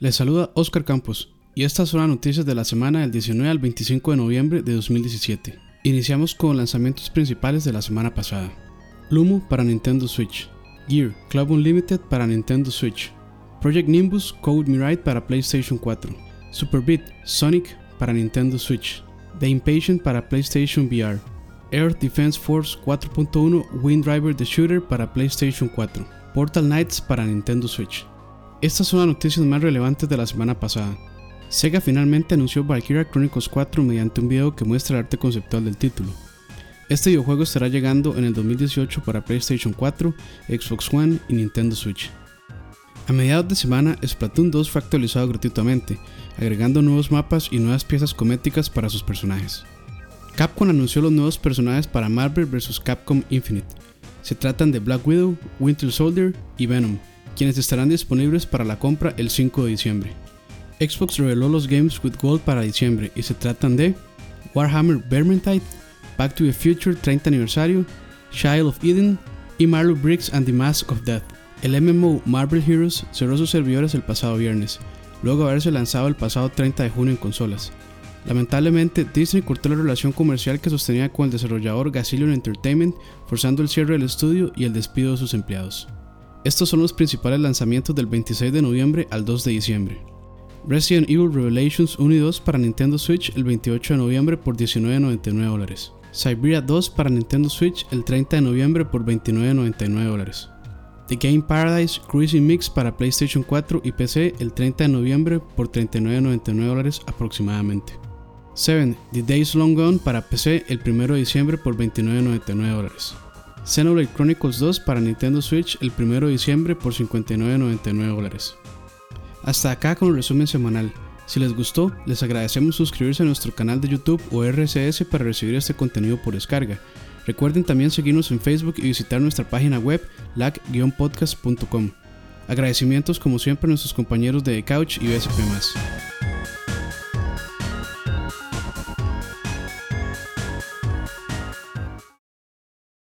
Les saluda Oscar Campos y estas son las noticias de la semana del 19 al 25 de noviembre de 2017. Iniciamos con lanzamientos principales de la semana pasada. Lumo para Nintendo Switch, Gear Club Unlimited para Nintendo Switch, Project Nimbus Code Mirai para PlayStation 4, Super Beat Sonic para Nintendo Switch, The Impatient para PlayStation VR, Air Defense Force 4.1 Wind Driver The Shooter para PlayStation 4, Portal Knights para Nintendo Switch. Estas son las noticias más relevantes de la semana pasada. Sega finalmente anunció Valkyria Chronicles 4 mediante un video que muestra el arte conceptual del título. Este videojuego estará llegando en el 2018 para PlayStation 4, Xbox One y Nintendo Switch. A mediados de semana, Splatoon 2 fue actualizado gratuitamente, agregando nuevos mapas y nuevas piezas cométicas para sus personajes. Capcom anunció los nuevos personajes para Marvel vs. Capcom Infinite. Se tratan de Black Widow, Winter Soldier y Venom, quienes estarán disponibles para la compra el 5 de diciembre. Xbox reveló los Games with Gold para diciembre y se tratan de Warhammer Vermintide, Back to the Future 30 aniversario, Child of Eden y Marvel Bricks and the Mask of Death. El MMO Marvel Heroes cerró sus servidores el pasado viernes, luego de haberse lanzado el pasado 30 de junio en consolas. Lamentablemente, Disney cortó la relación comercial que sostenía con el desarrollador Gazillion Entertainment, forzando el cierre del estudio y el despido de sus empleados. Estos son los principales lanzamientos del 26 de noviembre al 2 de diciembre. Resident Evil Revelations 1 y 2 para Nintendo Switch el 28 de noviembre por $19.99 Siberia 2 para Nintendo Switch el 30 de noviembre por $29.99 The Game Paradise Cruising Mix para PlayStation 4 y PC el 30 de noviembre por $39.99 aproximadamente. 7. The Days Long Gone para PC el 1 de diciembre por $29.99. Xenoblade Chronicles 2 para Nintendo Switch el 1 de diciembre por $59.99. Hasta acá con el resumen semanal. Si les gustó, les agradecemos suscribirse a nuestro canal de YouTube o RSS para recibir este contenido por descarga. Recuerden también seguirnos en Facebook y visitar nuestra página web lag-podcast.com. Agradecimientos como siempre a nuestros compañeros de The Couch y BSP+.